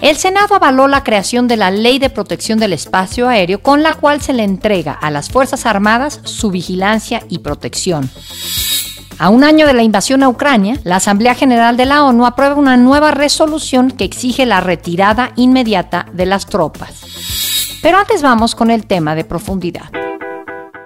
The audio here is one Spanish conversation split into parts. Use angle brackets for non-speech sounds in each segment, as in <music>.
El Senado avaló la creación de la Ley de Protección del Espacio Aéreo con la cual se le entrega a las Fuerzas Armadas su vigilancia y protección. A un año de la invasión a Ucrania, la Asamblea General de la ONU aprueba una nueva resolución que exige la retirada inmediata de las tropas. Pero antes vamos con el tema de profundidad.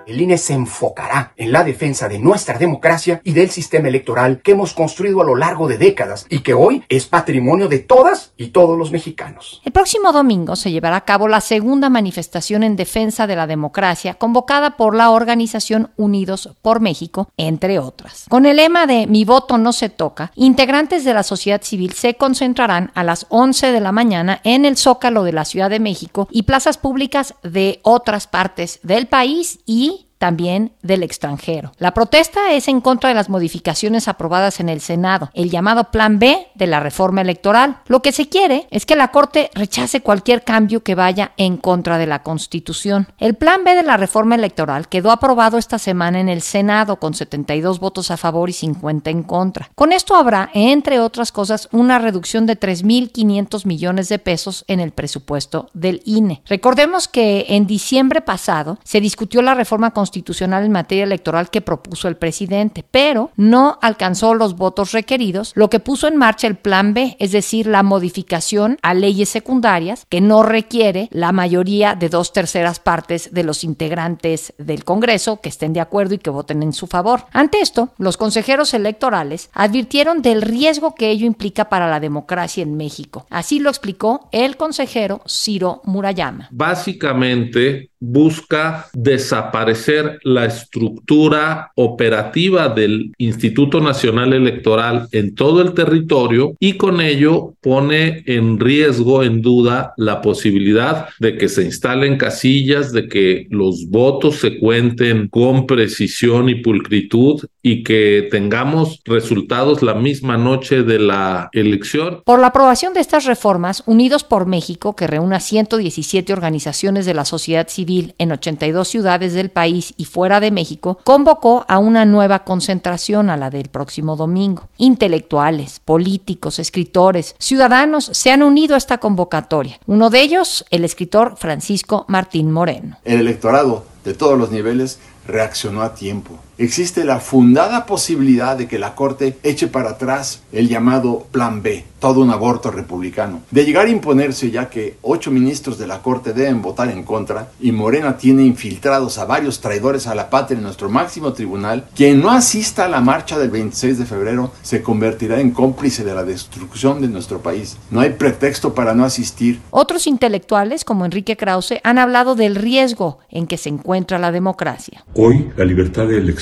El INE se enfocará en la defensa de nuestra democracia y del sistema electoral que hemos construido a lo largo de décadas y que hoy es patrimonio de todas y todos los mexicanos. El próximo domingo se llevará a cabo la segunda manifestación en defensa de la democracia convocada por la organización Unidos por México, entre otras. Con el lema de Mi voto no se toca, integrantes de la sociedad civil se concentrarán a las 11 de la mañana en el Zócalo de la Ciudad de México y plazas públicas de otras partes del país y también del extranjero. La protesta es en contra de las modificaciones aprobadas en el Senado, el llamado Plan B de la reforma electoral. Lo que se quiere es que la Corte rechace cualquier cambio que vaya en contra de la Constitución. El Plan B de la reforma electoral quedó aprobado esta semana en el Senado con 72 votos a favor y 50 en contra. Con esto habrá, entre otras cosas, una reducción de 3.500 millones de pesos en el presupuesto del INE. Recordemos que en diciembre pasado se discutió la reforma constitucional constitucional en materia electoral que propuso el presidente, pero no alcanzó los votos requeridos, lo que puso en marcha el Plan B, es decir, la modificación a leyes secundarias que no requiere la mayoría de dos terceras partes de los integrantes del Congreso que estén de acuerdo y que voten en su favor. Ante esto, los consejeros electorales advirtieron del riesgo que ello implica para la democracia en México. Así lo explicó el consejero Ciro Murayama. Básicamente, busca desaparecer la estructura operativa del Instituto Nacional Electoral en todo el territorio y con ello pone en riesgo, en duda, la posibilidad de que se instalen casillas, de que los votos se cuenten con precisión y pulcritud y que tengamos resultados la misma noche de la elección. Por la aprobación de estas reformas, Unidos por México, que reúne a 117 organizaciones de la sociedad civil, en 82 ciudades del país y fuera de México, convocó a una nueva concentración a la del próximo domingo. Intelectuales, políticos, escritores, ciudadanos se han unido a esta convocatoria. Uno de ellos, el escritor Francisco Martín Moreno. El electorado de todos los niveles reaccionó a tiempo. Existe la fundada posibilidad de que la Corte eche para atrás el llamado Plan B, todo un aborto republicano, de llegar a imponerse ya que ocho ministros de la Corte deben votar en contra y Morena tiene infiltrados a varios traidores a la patria en nuestro máximo tribunal, quien no asista a la marcha del 26 de febrero se convertirá en cómplice de la destrucción de nuestro país. No hay pretexto para no asistir. Otros intelectuales, como Enrique Krause, han hablado del riesgo en que se encuentra la democracia. Hoy la libertad de elección,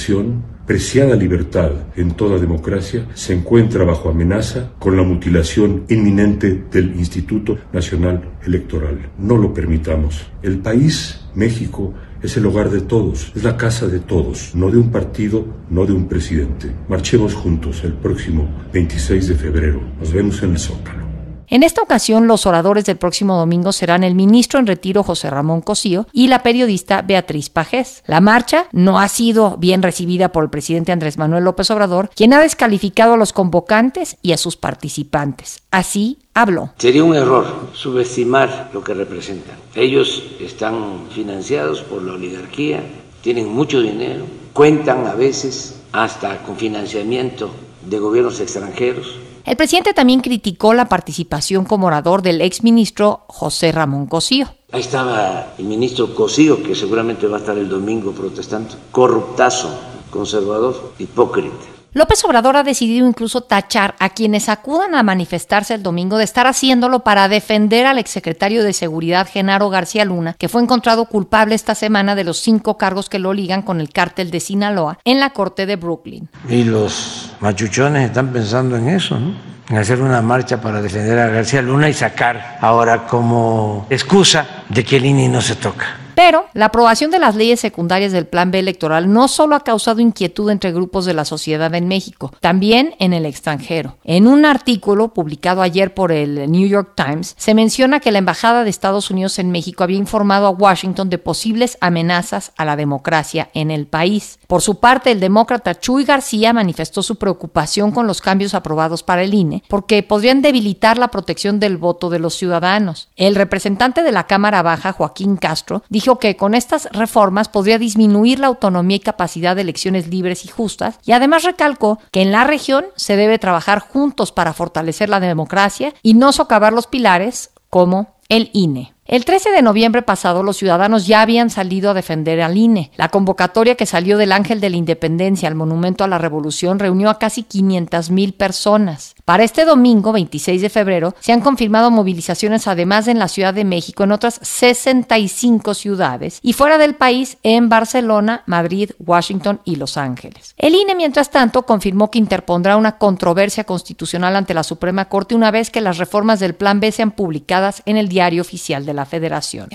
preciada libertad en toda democracia, se encuentra bajo amenaza con la mutilación inminente del Instituto Nacional Electoral. No lo permitamos. El país, México, es el hogar de todos, es la casa de todos, no de un partido, no de un presidente. Marchemos juntos el próximo 26 de febrero. Nos vemos en el Zócalo. En esta ocasión, los oradores del próximo domingo serán el ministro en retiro José Ramón Cosío y la periodista Beatriz Pajés. La marcha no ha sido bien recibida por el presidente Andrés Manuel López Obrador, quien ha descalificado a los convocantes y a sus participantes. Así habló. Sería un error subestimar lo que representan. Ellos están financiados por la oligarquía, tienen mucho dinero, cuentan a veces hasta con financiamiento de gobiernos extranjeros el presidente también criticó la participación como orador del exministro José Ramón Cosío. Ahí estaba el ministro Cosío, que seguramente va a estar el domingo protestando. Corruptazo, conservador, hipócrita. López Obrador ha decidido incluso tachar a quienes acudan a manifestarse el domingo de estar haciéndolo para defender al exsecretario de Seguridad Genaro García Luna, que fue encontrado culpable esta semana de los cinco cargos que lo ligan con el cártel de Sinaloa en la corte de Brooklyn. Y los machuchones están pensando en eso, ¿no? En hacer una marcha para defender a García Luna y sacar ahora como excusa de que el INE no se toca. Pero la aprobación de las leyes secundarias del Plan B electoral no solo ha causado inquietud entre grupos de la sociedad en México, también en el extranjero. En un artículo publicado ayer por el New York Times, se menciona que la Embajada de Estados Unidos en México había informado a Washington de posibles amenazas a la democracia en el país. Por su parte, el demócrata Chuy García manifestó su preocupación con los cambios aprobados para el INE porque podrían debilitar la protección del voto de los ciudadanos. El representante de la Cámara Baja, Joaquín Castro, que con estas reformas podría disminuir la autonomía y capacidad de elecciones libres y justas y además recalcó que en la región se debe trabajar juntos para fortalecer la democracia y no socavar los pilares como el INE. El 13 de noviembre pasado los ciudadanos ya habían salido a defender al INE. La convocatoria que salió del Ángel de la Independencia al Monumento a la Revolución reunió a casi 500 mil personas. Para este domingo, 26 de febrero, se han confirmado movilizaciones además en la Ciudad de México, en otras 65 ciudades y fuera del país en Barcelona, Madrid, Washington y Los Ángeles. El INE, mientras tanto, confirmó que interpondrá una controversia constitucional ante la Suprema Corte una vez que las reformas del Plan B sean publicadas en el diario oficial de la Federación.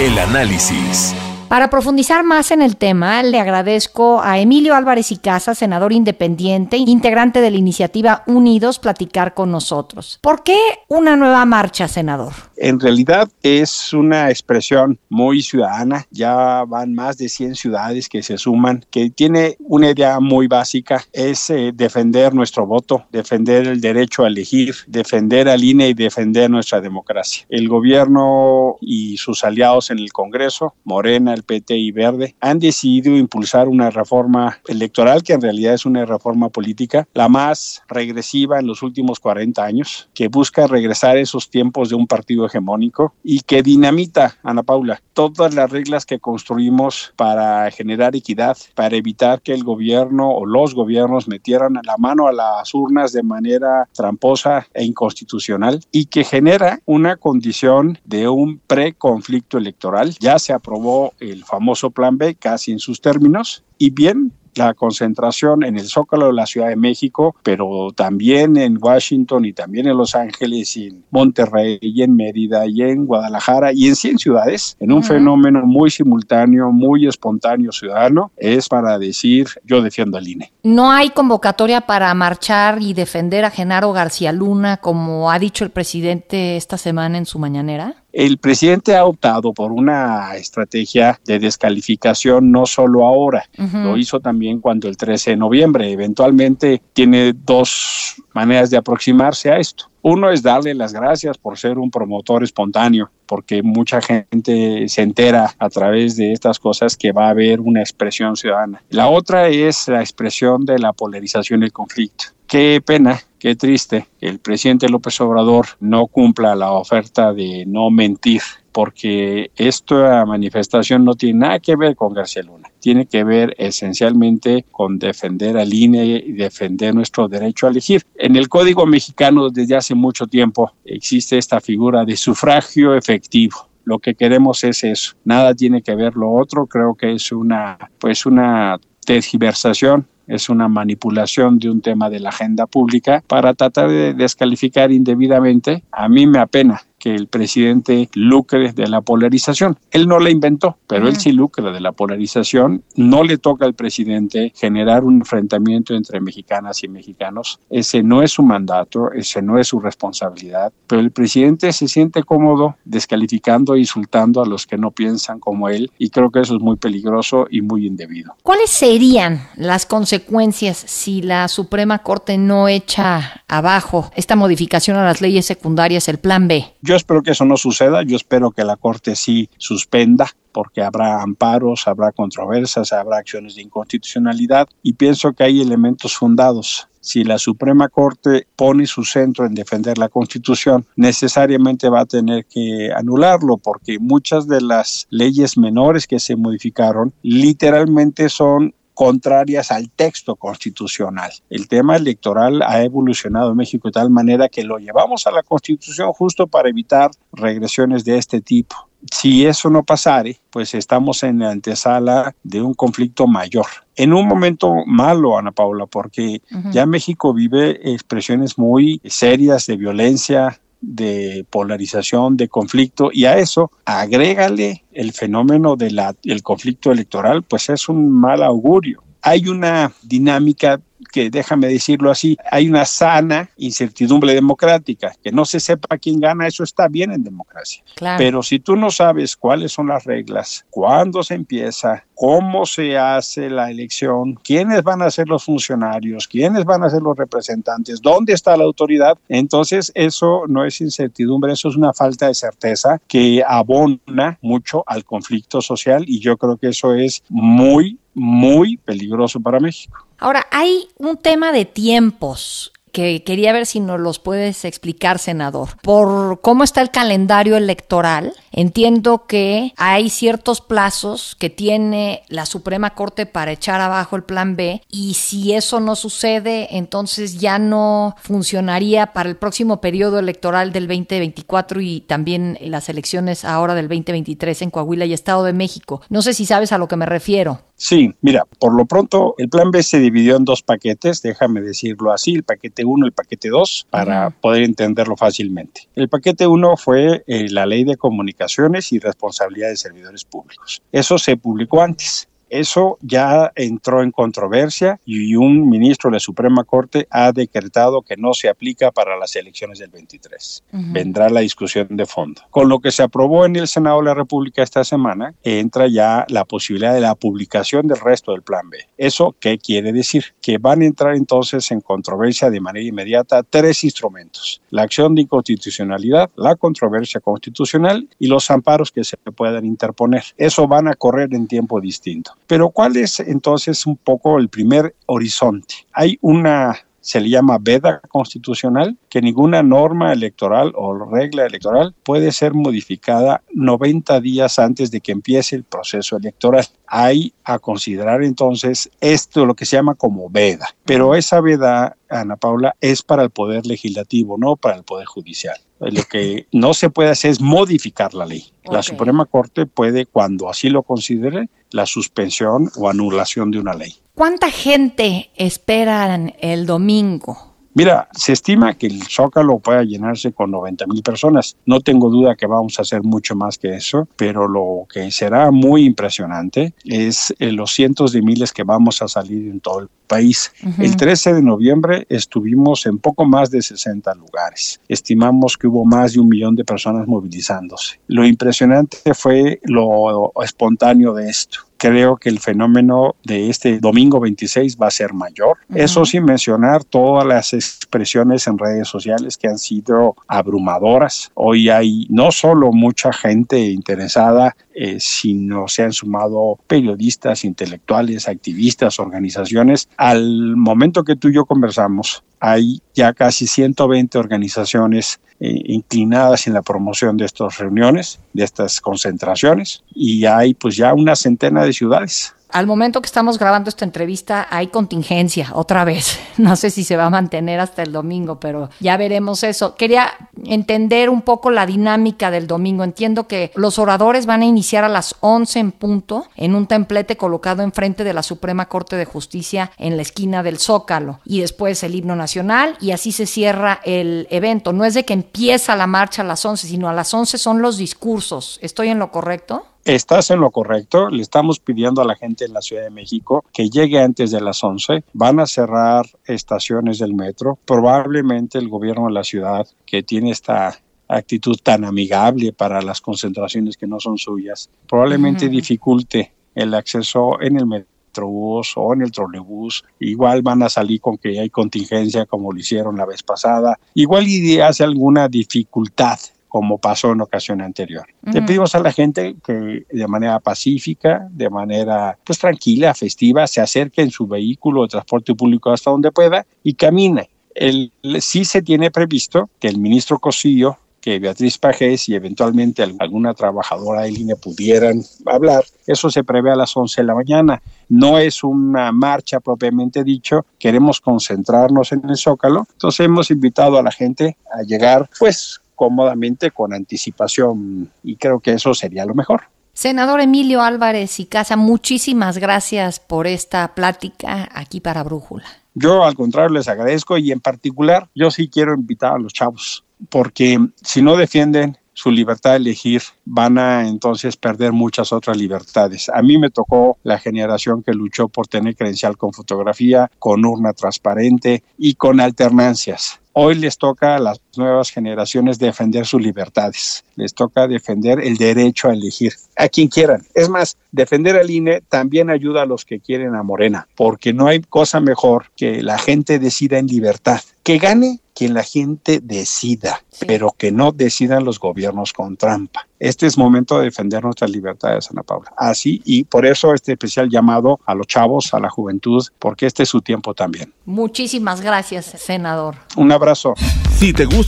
El análisis. Para profundizar más en el tema, le agradezco a Emilio Álvarez y Casa, senador independiente, integrante de la iniciativa Unidos, platicar con nosotros. ¿Por qué una nueva marcha, senador? En realidad es una expresión muy ciudadana, ya van más de 100 ciudades que se suman, que tiene una idea muy básica, es eh, defender nuestro voto, defender el derecho a elegir, defender al INE y defender nuestra democracia. El gobierno y sus aliados en el Congreso, Morena, el PT y Verde, han decidido impulsar una reforma electoral que en realidad es una reforma política, la más regresiva en los últimos 40 años, que busca regresar esos tiempos de un partido hegemónico y que dinamita, Ana Paula, todas las reglas que construimos para generar equidad, para evitar que el gobierno o los gobiernos metieran la mano a las urnas de manera tramposa e inconstitucional y que genera una condición de un preconflicto electoral. Ya se aprobó famoso Plan B casi en sus términos y bien la concentración en el Zócalo de la Ciudad de México, pero también en Washington y también en Los Ángeles y en Monterrey y en Mérida y en Guadalajara y en 100 ciudades, en un fenómeno muy simultáneo, muy espontáneo ciudadano, es para decir yo defiendo al INE. No hay convocatoria para marchar y defender a Genaro García Luna, como ha dicho el presidente esta semana en su mañanera. El presidente ha optado por una estrategia de descalificación no solo ahora, lo hizo también cuando el 13 de noviembre. Eventualmente tiene dos maneras de aproximarse a esto. Uno es darle las gracias por ser un promotor espontáneo, porque mucha gente se entera a través de estas cosas que va a haber una expresión ciudadana. La otra es la expresión de la polarización y el conflicto. Qué pena, qué triste que el presidente López Obrador no cumpla la oferta de no mentir, porque esta manifestación no tiene nada que ver con García Luna, tiene que ver esencialmente con defender al INE y defender nuestro derecho a elegir. En el Código Mexicano desde hace mucho tiempo existe esta figura de sufragio efectivo lo que queremos es eso. Nada tiene que ver lo otro. Creo que es una, pues una tergiversación es una manipulación de un tema de la agenda pública para tratar de descalificar indebidamente. A mí me apena que el presidente lucre de la polarización. Él no la inventó, pero él sí lucra de la polarización. No le toca al presidente generar un enfrentamiento entre mexicanas y mexicanos. Ese no es su mandato, ese no es su responsabilidad. Pero el presidente se siente cómodo descalificando e insultando a los que no piensan como él y creo que eso es muy peligroso y muy indebido. ¿Cuáles serían las consecuencias si la Suprema Corte no echa abajo esta modificación a las leyes secundarias, el Plan B? Yo espero que eso no suceda, yo espero que la Corte sí suspenda porque habrá amparos, habrá controversias, habrá acciones de inconstitucionalidad y pienso que hay elementos fundados. Si la Suprema Corte pone su centro en defender la Constitución, necesariamente va a tener que anularlo porque muchas de las leyes menores que se modificaron literalmente son contrarias al texto constitucional. El tema electoral ha evolucionado en México de tal manera que lo llevamos a la Constitución justo para evitar regresiones de este tipo. Si eso no pasare, pues estamos en la antesala de un conflicto mayor. En un momento malo, Ana Paula, porque ya México vive expresiones muy serias de violencia, de polarización, de conflicto, y a eso agrégale el fenómeno del conflicto electoral, pues es un mal augurio. Hay una dinámica que déjame decirlo así, hay una sana incertidumbre democrática, que no se sepa quién gana, eso está bien en democracia. Pero si tú no sabes cuáles son las reglas, cuándo se empieza, cómo se hace la elección, quiénes van a ser los funcionarios, quiénes van a ser los representantes, dónde está la autoridad, entonces eso no es incertidumbre, eso es una falta de certeza que abona mucho al conflicto social y yo creo que eso es muy, muy peligroso para México. Ahora, hay un tema de tiempos que quería ver si nos los puedes explicar, senador. Por cómo está el calendario electoral, entiendo que hay ciertos plazos que tiene la Suprema Corte para echar abajo el plan B y si eso no sucede, entonces ya no funcionaría para el próximo periodo electoral del 2024 y también las elecciones ahora del 2023 en Coahuila y Estado de México. No sé si sabes a lo que me refiero. Sí, mira, por lo pronto el plan B se dividió en dos paquetes, déjame decirlo así, el paquete 1 y el paquete 2, para poder entenderlo fácilmente. El paquete 1 fue eh, la ley de comunicaciones y responsabilidad de servidores públicos. Eso se publicó antes. Eso ya entró en controversia y un ministro de la Suprema Corte ha decretado que no se aplica para las elecciones del 23. Vendrá la discusión de fondo. Con lo que se aprobó en el Senado de la República esta semana, entra ya la posibilidad de la publicación del resto del Plan B. ¿Eso qué quiere decir? Que van a entrar entonces en controversia de manera inmediata tres instrumentos. La acción de inconstitucionalidad, la controversia constitucional y los amparos que se puedan interponer. Eso van a correr en tiempo distinto. Pero ¿cuál es entonces un poco el primer horizonte? Hay una se le llama veda constitucional, que ninguna norma electoral o regla electoral puede ser modificada 90 días antes de que empiece el proceso electoral. Hay a considerar entonces esto, lo que se llama como veda. Pero esa veda, Ana Paula, es para el poder legislativo, no para el poder judicial. Lo que no se puede hacer es modificar la ley. La Suprema Corte puede, cuando así lo considere, la suspensión o anulación de una ley. ¿Cuánta gente esperan el domingo? Mira, se estima que el Zócalo pueda llenarse con 90 mil personas. No tengo duda que vamos a hacer mucho más que eso, pero lo que será muy impresionante es eh, los cientos de miles que vamos a salir en todo el país. El 13 de noviembre estuvimos en poco más de 60 lugares. Estimamos que hubo más de un millón de personas movilizándose. Lo impresionante fue lo espontáneo de esto creo que el fenómeno de este domingo 26 va a ser mayor. Eso sin mencionar todas las expresiones en redes sociales que han sido abrumadoras. Hoy hay no solo mucha gente interesada, eh, sino se han sumado periodistas, intelectuales, activistas, organizaciones. Al momento que tú y yo conversamos, hay ya casi 120 organizaciones eh, inclinadas en la promoción de estas reuniones, de estas concentraciones, y hay pues ya una centena de ciudades al momento que estamos grabando esta entrevista hay contingencia otra vez. <laughs> No sé si se va a mantener hasta el domingo, pero ya veremos eso. Quería entender un poco la dinámica del domingo. Entiendo que los oradores van a iniciar a las 11 en punto en un templete colocado enfrente de la Suprema Corte de Justicia en la esquina del Zócalo y después el himno nacional y así se cierra el evento. No es de que empieza la marcha a las 11, sino a las 11 son los discursos. ¿Estoy en lo correcto? Estás en lo correcto, le estamos pidiendo a la gente en la Ciudad de México que llegue antes de las 11, van a cerrar estaciones del metro, probablemente el gobierno de la ciudad que tiene esta actitud tan amigable para las concentraciones que no son suyas, probablemente dificulte el acceso en el metrobús o en el trolebús, igual van a salir con que hay contingencia como lo hicieron la vez pasada, igual y hace alguna dificultad como pasó en ocasión anterior. Le pedimos a la gente que de manera pacífica, de manera pues tranquila, festiva, se acerque en su vehículo de transporte público hasta donde pueda y camine. El, sí se tiene previsto que el ministro Cosillo, que Beatriz Pajés y eventualmente alguna trabajadora de línea pudieran hablar, eso se prevé a las 11 de la mañana. No es una marcha propiamente dicho, queremos concentrarnos en el Zócalo, entonces hemos invitado a la gente a llegar pues cómodamente con anticipación y creo que eso sería lo mejor. Senador Emilio Álvarez y Casa, muchísimas gracias por esta plática aquí para Brújula. Yo al contrario les agradezco y en particular yo sí quiero invitar a los chavos porque si no defienden su libertad de elegir, van a entonces perder muchas otras libertades. A mí me tocó la generación que luchó por tener credencial con fotografía, con urna transparente y con alternancias. Hoy les toca a las nuevas generaciones defender sus libertades, les toca defender el derecho a elegir a quien quieran. Es más, defender al INE también ayuda a los que quieren a Morena, porque no hay cosa mejor que la gente decida en libertad. Que gane quien la gente decida, pero que no decidan los gobiernos con trampa. Este es momento de defender nuestras libertades, Ana Paula. Así, y por eso este especial llamado a los chavos, a la juventud, porque este es su tiempo también. Muchísimas gracias, senador. Un abrazo. Si te gusta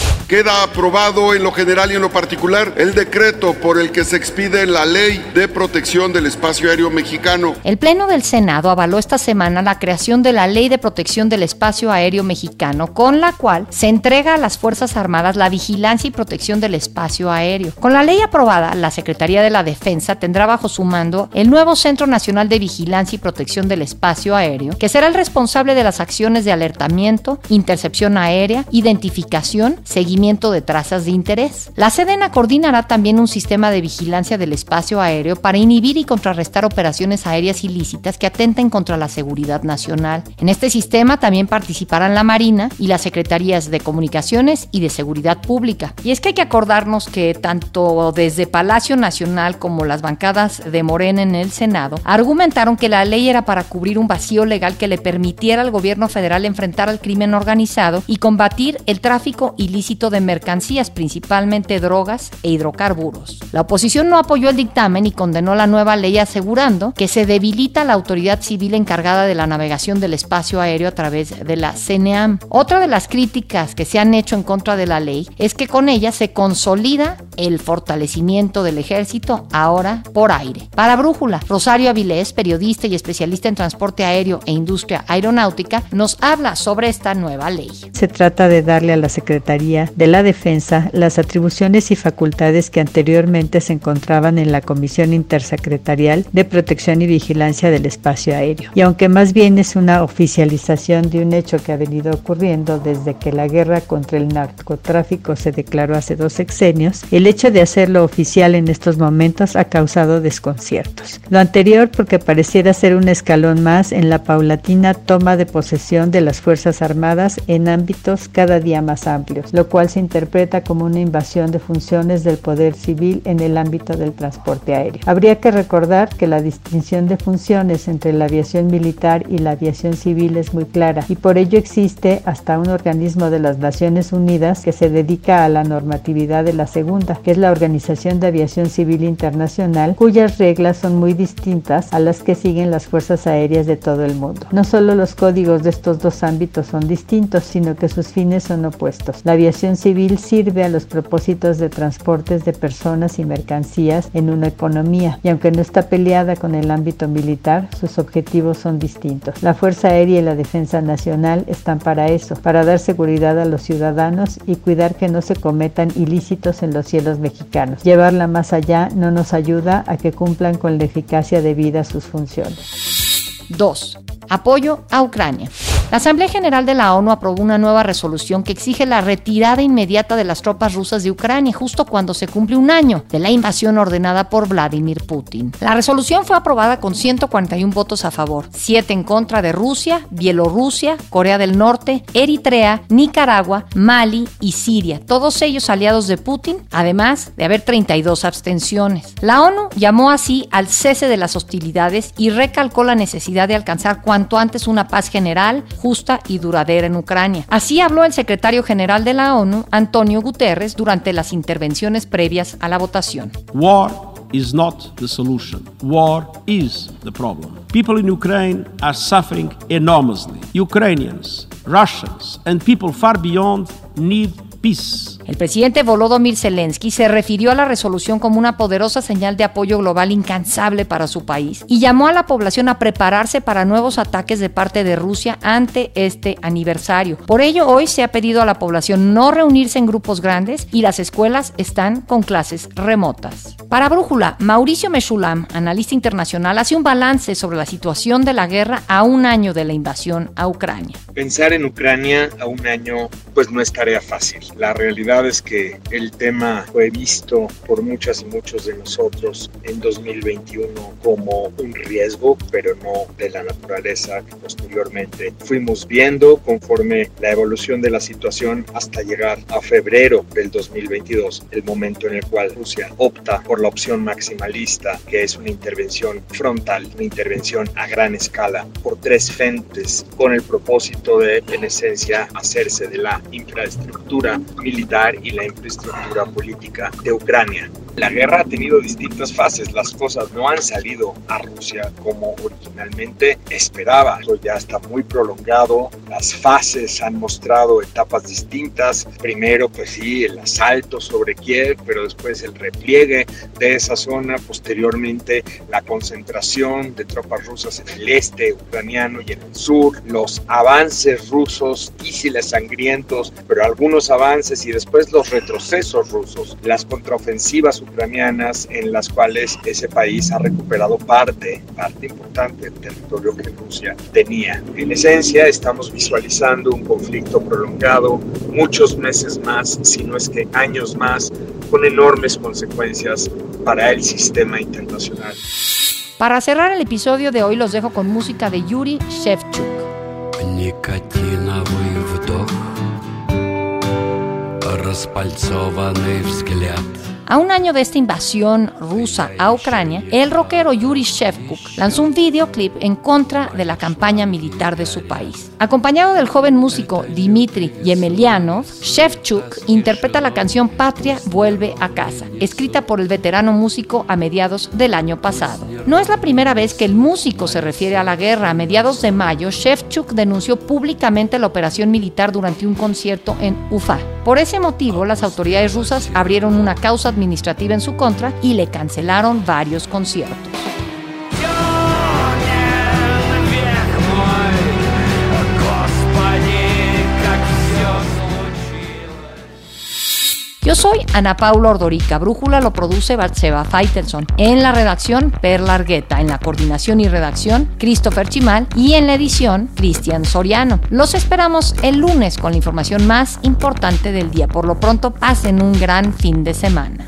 Queda aprobado en lo general y en lo particular el decreto por el que se expide la Ley de Protección del Espacio Aéreo Mexicano. El Pleno del Senado avaló esta semana la creación de la Ley de Protección del Espacio Aéreo Mexicano, con la cual se entrega a las Fuerzas Armadas la vigilancia y protección del espacio aéreo. Con la ley aprobada, la Secretaría de la Defensa tendrá bajo su mando el nuevo Centro Nacional de Vigilancia y Protección del Espacio Aéreo, que será el responsable de las acciones de alertamiento, intercepción aérea, identificación, seguimiento de trazas de interés. La Sedena coordinará también un sistema de vigilancia del espacio aéreo para inhibir y contrarrestar operaciones aéreas ilícitas que atenten contra la seguridad nacional. En este sistema también participarán la Marina y las Secretarías de Comunicaciones y de Seguridad Pública. Y es que hay que acordarnos que tanto desde Palacio Nacional como las bancadas de Morena en el Senado argumentaron que la ley era para cubrir un vacío legal que le permitiera al gobierno federal enfrentar al crimen organizado y combatir el tráfico ilícito de mercancías, principalmente drogas e hidrocarburos. La oposición no apoyó el dictamen y condenó la nueva ley asegurando que se debilita la autoridad civil encargada de la navegación del espacio aéreo a través de la CNEAM. Otra de las críticas que se han hecho en contra de la ley es que con ella se consolida el fortalecimiento del ejército ahora por aire. Para Brújula, Rosario Avilés, periodista y especialista en transporte aéreo e industria aeronáutica, nos habla sobre esta nueva ley. Se trata de darle a la Secretaría de la Defensa las atribuciones y facultades que anteriormente se encontraban en la Comisión Intersecretarial de Protección y Vigilancia del Espacio Aéreo. Y aunque más bien es una oficialización de un hecho que ha venido ocurriendo desde que la guerra contra el narcotráfico se declaró hace dos sexenios, el hecho de hacerlo oficial en estos momentos ha causado desconciertos. Lo anterior porque pareciera ser un escalón más en la paulatina toma de posesión de las Fuerzas Armadas en ámbitos cada día más amplios, lo cual se interpreta como una invasión de funciones del poder civil en el ámbito del transporte aéreo. Habría que recordar que la distinción de funciones entre la aviación militar y la aviación civil es muy clara y por ello existe hasta un organismo de las Naciones Unidas que se dedica a la normatividad de la segunda, que es la Organización de Aviación Civil Internacional, cuyas reglas son muy distintas a las que siguen las fuerzas aéreas de todo el mundo. No solo los códigos de estos dos ámbitos son distintos, sino que sus fines son opuestos. La aviación civil sirve a los propósitos de transportes de personas y mercancías en una economía y aunque no está peleada con el ámbito militar, sus objetivos son distintos. La Fuerza Aérea y la Defensa Nacional están para eso, para dar seguridad a los ciudadanos y cuidar que no se cometan ilícitos en los cielos mexicanos. Llevarla más allá no nos ayuda a que cumplan con la eficacia debida a sus funciones. 2. Apoyo a Ucrania. La Asamblea General de la ONU aprobó una nueva resolución que exige la retirada inmediata de las tropas rusas de Ucrania justo cuando se cumple un año de la invasión ordenada por Vladimir Putin. La resolución fue aprobada con 141 votos a favor, 7 en contra de Rusia, Bielorrusia, Corea del Norte, Eritrea, Nicaragua, Mali y Siria, todos ellos aliados de Putin, además de haber 32 abstenciones. La ONU llamó así al cese de las hostilidades y recalcó la necesidad de alcanzar cuanto antes una paz general, justa y duradera en Ucrania. Así habló el secretario general de la ONU, Antonio Guterres, durante las intervenciones previas a la votación. War is not the solution. War is the problem. People in Ukraine are suffering enormously. Ukrainians, Russians, and people far beyond need peace El presidente Volodymyr Zelensky se refirió a la resolución como una poderosa señal de apoyo global incansable para su país y llamó a la población a prepararse para nuevos ataques de parte de Rusia ante este aniversario. Por ello, hoy se ha pedido a la población no reunirse en grupos grandes y las escuelas están con clases remotas. Para Brújula, Mauricio Meshulam, analista internacional, hace un balance sobre la situación de la guerra a un año de la invasión a Ucrania. Pensar en Ucrania a un año pues no es tarea fácil. La realidad es que el tema fue visto por muchas y muchos de nosotros en 2021 como un riesgo, pero no de la naturaleza que posteriormente fuimos viendo conforme la evolución de la situación hasta llegar a febrero del 2022, el momento en el cual Rusia opta por la opción maximalista, que es una intervención frontal, una intervención a gran escala por tres frentes con el propósito de, en esencia, hacerse de la infraestructura militar y la infraestructura política de Ucrania. La guerra ha tenido distintas fases, las cosas no han salido a Rusia como originalmente esperaba. Eso ya está muy prolongado, las fases han mostrado etapas distintas. Primero, pues sí, el asalto sobre Kiev, pero después el repliegue de esa zona, posteriormente la concentración de tropas rusas en el este ucraniano y en el sur, los avances rusos, difíciles, sangrientos, pero algunos avances y después los retrocesos rusos, las contraofensivas ucranianas en las cuales ese país ha recuperado parte, parte importante del territorio que Rusia tenía. En esencia, estamos visualizando un conflicto prolongado, muchos meses más, si no es que años más, con enormes consecuencias para el sistema internacional. Para cerrar el episodio de hoy los dejo con música de Yuri Shevchuk. Распальцованный взгляд A un año de esta invasión rusa a Ucrania, el rockero Yuri Shevchuk lanzó un videoclip en contra de la campaña militar de su país. Acompañado del joven músico Dmitry Yemelyanov, Shevchuk interpreta la canción Patria vuelve a casa, escrita por el veterano músico a mediados del año pasado. No es la primera vez que el músico se refiere a la guerra. A mediados de mayo, Shevchuk denunció públicamente la operación militar durante un concierto en Ufa. Por ese motivo, las autoridades rusas abrieron una causa en su contra y le cancelaron varios conciertos. Soy Ana Paula Ordorica. Brújula lo produce Batseba Faitelson. En la redacción, Perla Argueta. En la coordinación y redacción, Christopher Chimal. Y en la edición, Cristian Soriano. Los esperamos el lunes con la información más importante del día. Por lo pronto, pasen un gran fin de semana.